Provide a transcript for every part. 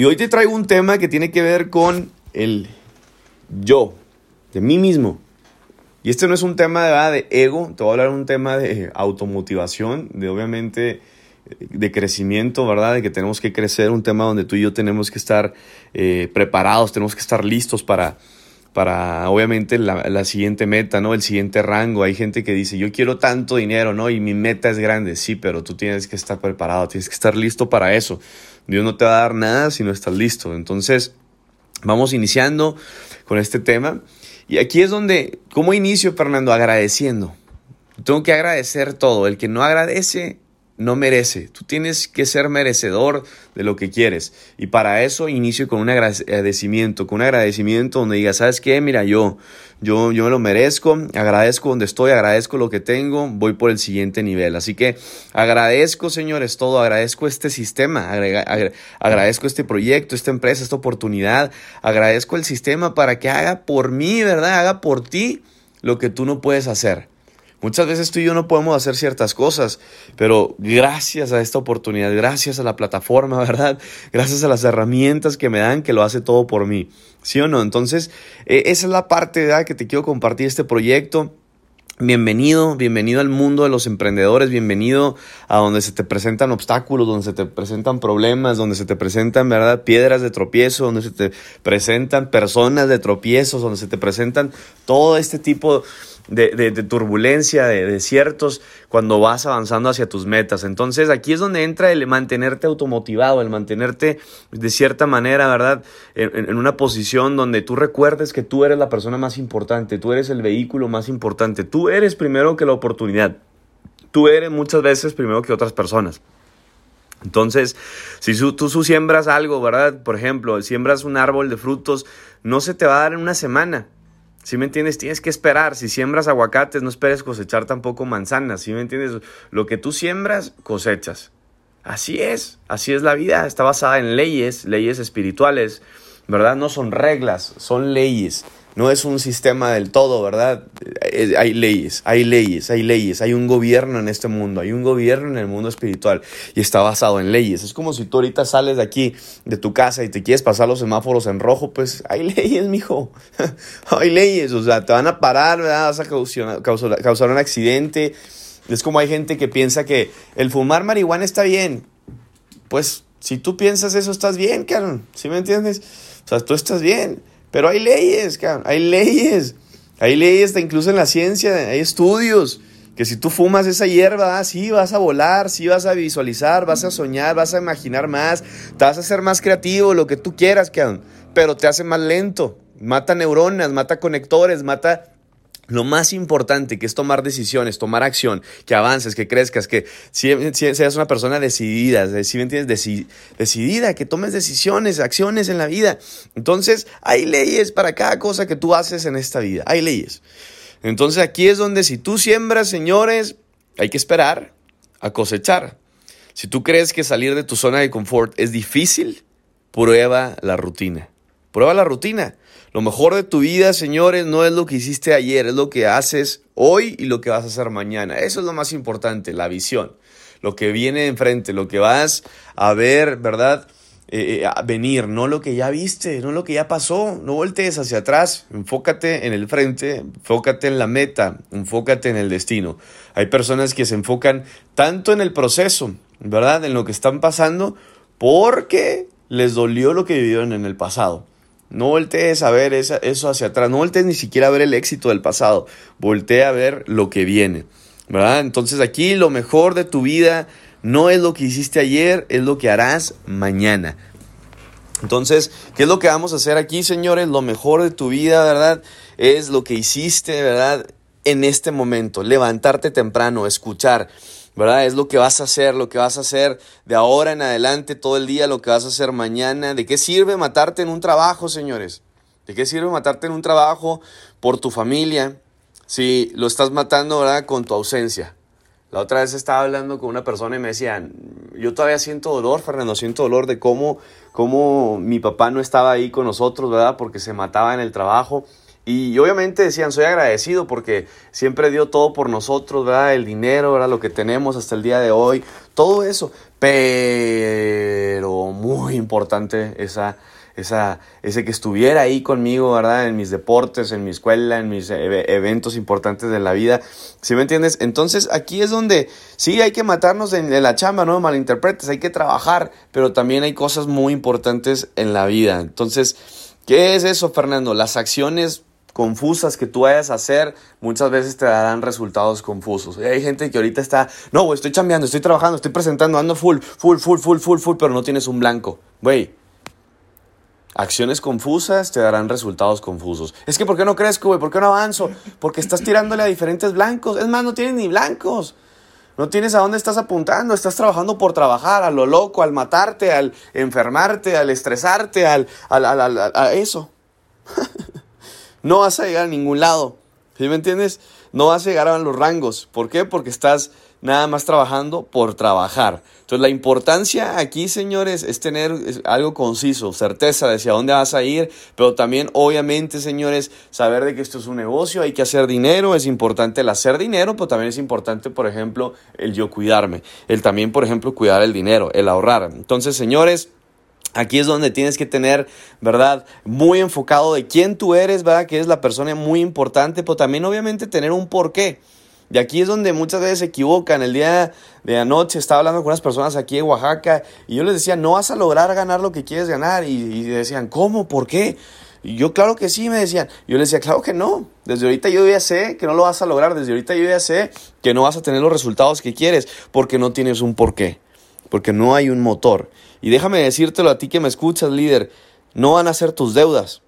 Y hoy te traigo un tema que tiene que ver con el yo, de mí mismo. Y este no es un tema de, de ego, te voy a hablar de un tema de automotivación, de obviamente de crecimiento, ¿verdad? De que tenemos que crecer, un tema donde tú y yo tenemos que estar eh, preparados, tenemos que estar listos para, para obviamente la, la, siguiente meta, ¿no? El siguiente rango. Hay gente que dice, yo quiero tanto dinero, ¿no? Y mi meta es grande, sí, pero tú tienes que estar preparado, tienes que estar listo para eso. Dios no te va a dar nada si no estás listo. Entonces, vamos iniciando con este tema. Y aquí es donde, ¿cómo inicio, Fernando? Agradeciendo. Tengo que agradecer todo. El que no agradece no merece. Tú tienes que ser merecedor de lo que quieres. Y para eso inicio con un agradecimiento, con un agradecimiento donde digas, ¿sabes qué? Mira, yo, yo, yo me lo merezco, agradezco donde estoy, agradezco lo que tengo, voy por el siguiente nivel. Así que agradezco, señores, todo, agradezco este sistema, agradezco este proyecto, esta empresa, esta oportunidad, agradezco el sistema para que haga por mí, ¿verdad? Haga por ti lo que tú no puedes hacer. Muchas veces tú y yo no podemos hacer ciertas cosas, pero gracias a esta oportunidad, gracias a la plataforma, ¿verdad? Gracias a las herramientas que me dan, que lo hace todo por mí. ¿Sí o no? Entonces, eh, esa es la parte que te quiero compartir este proyecto. Bienvenido, bienvenido al mundo de los emprendedores, bienvenido a donde se te presentan obstáculos, donde se te presentan problemas, donde se te presentan, ¿verdad? Piedras de tropiezo, donde se te presentan personas de tropiezos, donde se te presentan todo este tipo de, turbulencia, de desiertos, cuando vas avanzando hacia tus metas. Entonces aquí es donde entra el mantenerte automotivado, el mantenerte de cierta manera, ¿verdad? En, una posición donde tú recuerdes que tú eres la persona más importante, tú eres el vehículo más importante, tú eres primero que la oportunidad, tú eres muchas veces primero que otras personas. Entonces, si tú, siembras algo, ¿verdad? Por ejemplo, siembras un árbol de frutos, no se te va a dar en una semana. ¿Sí me entiendes? Tienes que esperar. Si siembras aguacates, no esperes cosechar tampoco manzanas. ¿Sí me entiendes? Lo que tú siembras, cosechas. Así es, así es la vida. Está basada en leyes, leyes espirituales, ¿verdad? No son reglas, son leyes no es un sistema del todo, ¿verdad? Eh, hay leyes, hay leyes, hay leyes, hay un gobierno en este mundo, hay un gobierno en el mundo espiritual y está basado en leyes. Es como si tú ahorita sales de aquí, de tu casa y te quieres pasar los semáforos en rojo, pues hay leyes, mijo. hay leyes, o sea, te van a parar, ¿verdad? Vas a causar, un accidente. Es como hay gente que piensa que el fumar marihuana está bien. Pues si tú piensas eso, estás bien, Karen. ¿Sí me entiendes? O sea, tú estás bien. Pero hay leyes, hay leyes. Hay leyes incluso en la ciencia, hay estudios. Que si tú fumas esa hierba, ah, sí vas a volar, sí vas a visualizar, vas a soñar, vas a imaginar más, te vas a hacer más creativo, lo que tú quieras. Pero te hace más lento. Mata neuronas, mata conectores, mata lo más importante que es tomar decisiones, tomar acción, que avances, que crezcas, que seas una persona decidida, si me entiendes? decidida, que tomes decisiones, acciones en la vida. Entonces, hay leyes para cada cosa que tú haces en esta vida, hay leyes. Entonces, aquí es donde si tú siembras, señores, hay que esperar a cosechar. Si tú crees que salir de tu zona de confort es difícil, prueba la rutina. Prueba la rutina. Lo mejor de tu vida, señores, no es lo que hiciste ayer, es lo que haces hoy y lo que vas a hacer mañana. Eso es lo más importante, la visión. Lo que viene enfrente, lo que vas a ver, ¿verdad? Eh, eh, a venir, no lo que ya viste, no lo que ya pasó. No voltees hacia atrás, enfócate en el frente, enfócate en la meta, enfócate en el destino. Hay personas que se enfocan tanto en el proceso, ¿verdad? En lo que están pasando, porque les dolió lo que vivieron en el pasado. No voltees a ver eso hacia atrás, no voltees ni siquiera a ver el éxito del pasado, voltea a ver lo que viene, ¿verdad? Entonces aquí lo mejor de tu vida no es lo que hiciste ayer, es lo que harás mañana. Entonces, ¿qué es lo que vamos a hacer aquí, señores? Lo mejor de tu vida, ¿verdad? Es lo que hiciste, ¿verdad? En este momento, levantarte temprano, escuchar. ¿Verdad? Es lo que vas a hacer, lo que vas a hacer de ahora en adelante, todo el día, lo que vas a hacer mañana. ¿De qué sirve matarte en un trabajo, señores? ¿De qué sirve matarte en un trabajo por tu familia si lo estás matando, ¿verdad? Con tu ausencia. La otra vez estaba hablando con una persona y me decían, yo todavía siento dolor, Fernando, siento dolor de cómo, cómo mi papá no estaba ahí con nosotros, ¿verdad? Porque se mataba en el trabajo. Y obviamente decían, soy agradecido porque siempre dio todo por nosotros, ¿verdad? El dinero, ¿verdad? Lo que tenemos hasta el día de hoy, todo eso. pero muy importante esa, esa, ese que estuviera ahí conmigo, ¿verdad? En mis deportes, en mi escuela, en mis eventos importantes de la vida. ¿Sí me entiendes? Entonces aquí es donde sí hay que matarnos en, la chamba, no malinterpretes, hay que trabajar, pero también hay cosas muy importantes en la vida. Entonces, ¿qué es eso, Fernando? Las acciones confusas que tú vayas a hacer, muchas veces te darán resultados confusos. hay gente que ahorita está, no, estoy chambeando, estoy trabajando, estoy presentando, ando full, full, full, full, full, full, pero no tienes un blanco. Güey, acciones confusas te darán resultados confusos. Es que, ¿por qué no crezco, güey? ¿Por qué no avanzo? Porque estás tirándole a diferentes blancos. Es más, no tienes ni blancos. No tienes a dónde estás apuntando, estás trabajando por trabajar, a lo loco, al matarte, al enfermarte, al estresarte, al, al, al, al a eso. no vas a llegar a ningún lado. ¿Sí me entiendes? No vas a llegar a los rangos. ¿Por qué? Porque estás nada más trabajando por trabajar. Entonces la importancia aquí, señores, es tener algo conciso, certeza de hacia dónde vas a ir, pero también, obviamente, señores, saber de que esto es un negocio, hay que hacer dinero, es importante el hacer dinero, pero también es importante, por ejemplo, el yo cuidarme, el también, por ejemplo, cuidar el dinero, el ahorrar. Entonces, señores, Aquí es donde tienes que tener, ¿verdad? Muy enfocado de quién tú eres, ¿verdad? Que es la persona muy importante, pero también obviamente tener un porqué. Y aquí es donde muchas veces se equivocan. El día de anoche estaba hablando con unas personas aquí en Oaxaca y yo les decía, no vas a lograr ganar lo que quieres ganar. Y, decían, ¿cómo? ¿Por qué? Y yo, claro que sí, me decían. Yo les decía, claro que no. Desde ahorita yo ya sé que no lo vas a lograr. Desde ahorita yo ya sé que no vas a tener los resultados que quieres porque no tienes un porqué. Porque no hay un motor. Y déjame decírtelo a ti que me escuchas, líder, no van a ser tus deudas.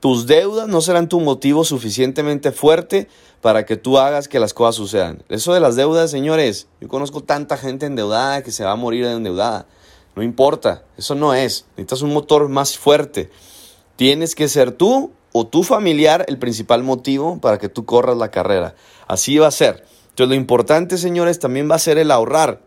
Tus deudas no serán tu motivo suficientemente fuerte para que tú hagas que las cosas sucedan. Eso de las deudas, señores, yo conozco tanta gente endeudada que se va a morir endeudada. No importa, eso no es. Necesitas un motor más fuerte. Tienes que ser tú o tu familiar el principal motivo para que tú corras la carrera. Así va a ser. Entonces lo importante, señores, también va a ser el ahorrar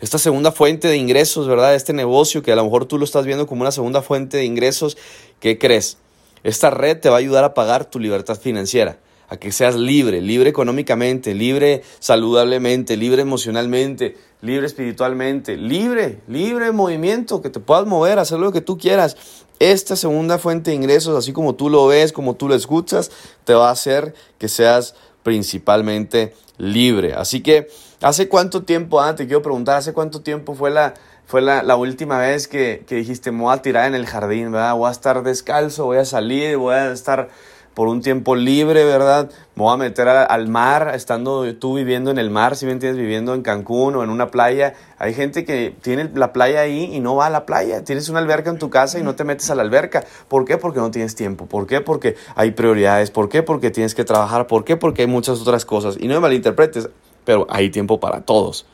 esta segunda fuente de ingresos, ¿verdad? Este negocio que a lo mejor tú lo estás viendo como una segunda fuente de ingresos, ¿qué crees? Esta red te va a ayudar a pagar tu libertad financiera, a que seas libre, libre económicamente, libre saludablemente, libre emocionalmente, libre espiritualmente, libre, libre de movimiento, que te puedas mover, hacer lo que tú quieras. Esta segunda fuente de ingresos, así como tú lo ves, como tú lo escuchas, te va a hacer que seas principalmente libre. Así que ¿Hace cuánto tiempo, ah, te quiero preguntar, ¿hace cuánto tiempo fue la, fue la, última vez que, dijiste, me voy a tirar en el jardín, ¿verdad? Voy a estar descalzo, voy a salir, voy a estar por un tiempo libre, ¿verdad? Me voy a meter al mar, estando tú viviendo en el mar, si me entiendes, viviendo en Cancún o en una playa. Hay gente que tiene la playa ahí y no va a la playa. Tienes una alberca en tu casa y no te metes a la alberca. ¿Por qué? Porque no tienes tiempo. ¿Por qué? Porque hay prioridades. ¿Por qué? Porque tienes que trabajar. ¿Por qué? Porque hay muchas otras cosas. Y no me malinterpretes pero hay tiempo para todos.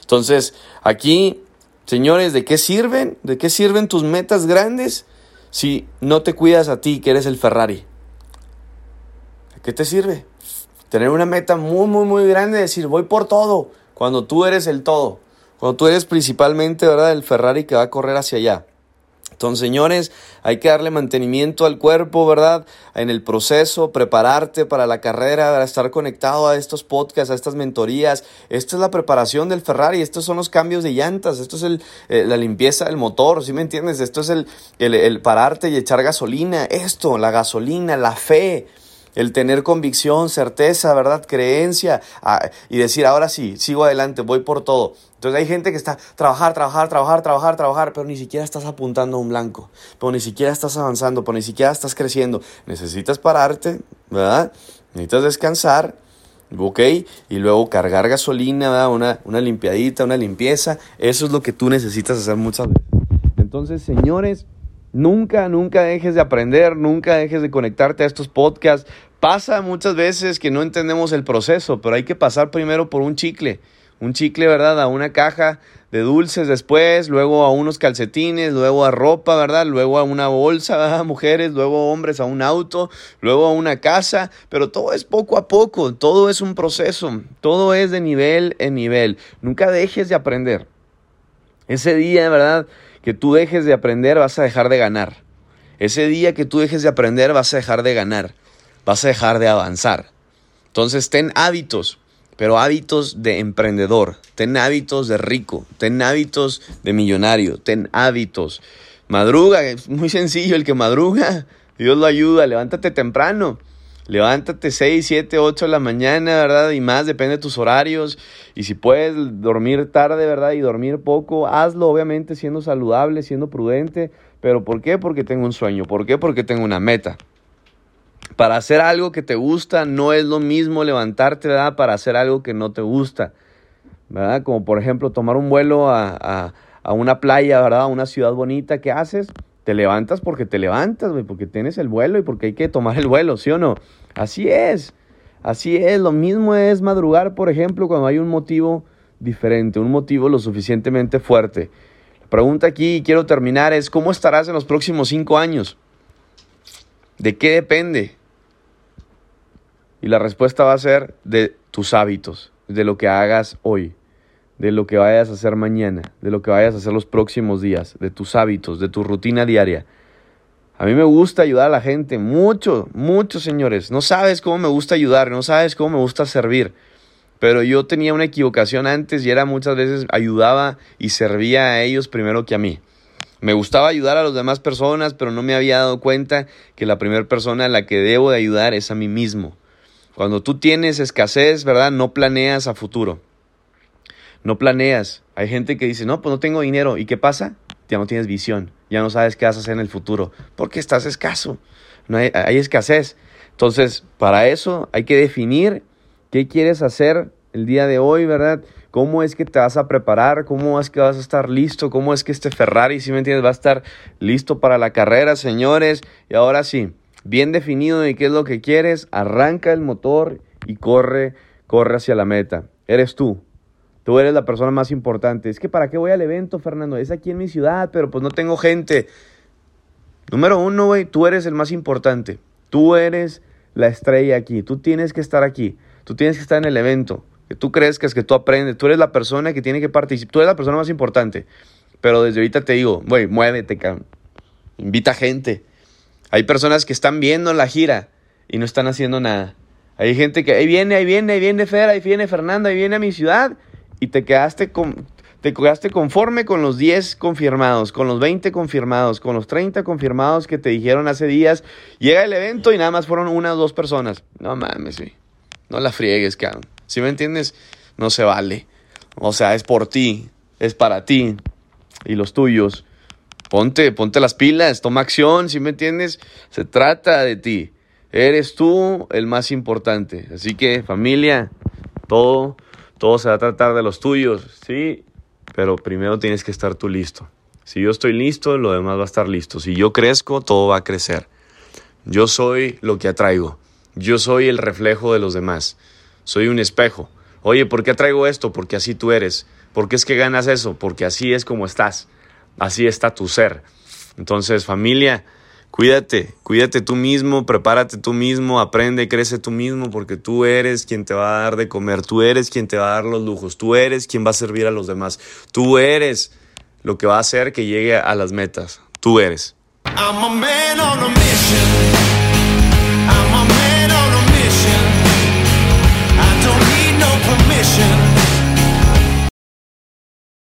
Entonces, aquí, señores, ¿de qué sirven? ¿De qué sirven tus metas grandes si no te cuidas a ti, que eres el Ferrari? ¿De qué te sirve? Tener una meta muy, muy, muy grande, decir, voy por todo, cuando tú eres el todo, cuando tú eres principalmente, ¿verdad?, el Ferrari que va a correr hacia allá. Entonces, señores, hay que darle mantenimiento al cuerpo, ¿verdad? En el proceso, prepararte para la carrera, estar conectado a estos podcasts, a estas mentorías. Esta es la preparación del Ferrari, estos son los cambios de llantas, esto es eh, la limpieza del motor, ¿sí me entiendes? Esto es el pararte y echar gasolina, esto, la gasolina, la fe el tener convicción, certeza, ¿verdad? Creencia ah, y decir, ahora sí, sigo adelante, voy por todo. Entonces hay gente que está trabajar, trabajar, trabajar, trabajar, trabajar, pero ni siquiera estás apuntando a un blanco, pero ni siquiera estás avanzando, pero ni siquiera estás creciendo. Necesitas pararte, ¿verdad? Necesitas descansar, ¿ok? Y luego cargar gasolina, ¿verdad? Una, una limpiadita, una limpieza. Eso es lo que tú necesitas hacer muchas veces. Entonces, señores, Nunca, nunca dejes de aprender, nunca dejes de conectarte a estos podcasts. Pasa muchas veces que no entendemos el proceso, pero hay que pasar primero por un chicle. Un chicle, ¿verdad? A una caja de dulces después, luego a unos calcetines, luego a ropa, ¿verdad? Luego a una bolsa, ¿verdad? Mujeres, luego hombres a un auto, luego a una casa, pero todo es poco a poco, todo es un proceso, todo es de nivel en nivel. Nunca dejes de aprender. Ese día, ¿verdad? Que tú dejes de aprender, vas a dejar de ganar. Ese día que tú dejes de aprender, vas a dejar de ganar. Vas a dejar de avanzar. Entonces, ten hábitos. pero hábitos de emprendedor, ten hábitos de rico, ten hábitos de millonario, ten hábitos. Madruga, es muy sencillo el que madruga, Dios lo ayuda, levántate temprano. Levántate 6, 7, 8 de la mañana, ¿verdad? Y más, depende de tus horarios. Y si puedes dormir tarde, ¿verdad? Y dormir poco, hazlo, obviamente, siendo saludable, siendo prudente. ¿Pero por qué? Porque tengo un sueño. ¿Por qué? Porque tengo una meta. Para hacer algo que te gusta no es lo mismo levantarte, ¿verdad? Para hacer algo que no te gusta, ¿verdad? Como por ejemplo tomar un vuelo a, a una playa, ¿verdad? A una ciudad bonita. ¿Qué haces? Te levantas porque te levantas, porque tienes el vuelo y porque hay que tomar el vuelo, ¿sí o no? Así es, así es. Lo mismo es madrugar, por ejemplo, cuando hay un motivo diferente, un motivo lo suficientemente fuerte. La pregunta aquí, y quiero terminar, es ¿cómo estarás en los próximos cinco años? ¿De qué depende? Y la respuesta va a ser de tus hábitos, de lo que hagas hoy de lo que vayas a hacer mañana, de lo que vayas a hacer los próximos días, de tus hábitos, de tu rutina diaria. A mí me gusta ayudar a la gente, mucho, mucho, señores. No sabes cómo me gusta ayudar, no sabes cómo me gusta servir. Pero yo tenía una equivocación antes y era muchas veces ayudaba y servía a ellos primero que a mí. Me gustaba ayudar a las demás personas, pero no me había dado cuenta que la primera persona a la que debo de ayudar es a mí mismo. Cuando tú tienes escasez, ¿verdad? No planeas a futuro no planeas. Hay gente que dice, no, pues no tengo dinero. ¿Y qué pasa? Ya no tienes visión, ya no sabes qué vas a hacer en el futuro, porque estás escaso, no hay, escasez. Entonces, para eso hay que definir qué quieres hacer el día de hoy, ¿verdad? ¿Cómo es que te vas a preparar? ¿Cómo es que vas a estar listo? ¿Cómo es que este Ferrari, si me entiendes, va a estar listo para la carrera, señores? Y ahora sí, bien definido de qué es lo que quieres, arranca el motor y corre, corre hacia la meta. Eres tú, Tú eres la persona más importante. Es que ¿para qué voy al evento, Fernando? Es aquí en mi ciudad, pero pues no tengo gente. Número uno, güey, tú eres el más importante. Tú eres la estrella aquí. Tú tienes que estar aquí. Tú tienes que estar en el evento. Que tú crezcas, que tú aprendes. Tú eres la persona que tiene que participar. Tú eres la persona más importante. Pero desde ahorita te digo, güey, muévete, cabrón. Invita gente. Hay personas que están viendo la gira y no están haciendo nada. Hay gente que ahí viene, ahí viene, ahí viene Fer, ahí viene Fernando, ahí viene a mi ciudad y te quedaste, con, te quedaste conforme con los 10 confirmados, con los 20 confirmados, con los 30 confirmados que te dijeron hace días. Llega el evento y nada más fueron una o dos personas. No mames, sí. No la friegues, cabrón. Si me entiendes? No se vale. O sea, es por ti, es para ti y los tuyos. Ponte, ponte las pilas, toma acción, si me entiendes? Se trata de ti. Eres tú el más importante. Así que familia, todo todo se va a tratar de los tuyos, sí, pero primero tienes que estar tú listo. Si yo estoy listo, lo demás va a estar listo. Si yo crezco, todo va a crecer. Yo soy lo que atraigo. Yo soy el reflejo de los demás. Soy un espejo. Oye, ¿por qué atraigo esto? Porque así tú eres. ¿Por qué es que ganas eso? Porque así es como estás. Así está tu ser. Entonces, familia, Cuídate, cuídate tú mismo, prepárate tú mismo, aprende, crece tú mismo, porque tú eres quien te va a dar de comer, tú eres quien te va a dar los lujos, tú eres quien va a servir a los demás, tú eres lo que va a hacer que llegue a las metas, tú eres. I'm a man on a mission.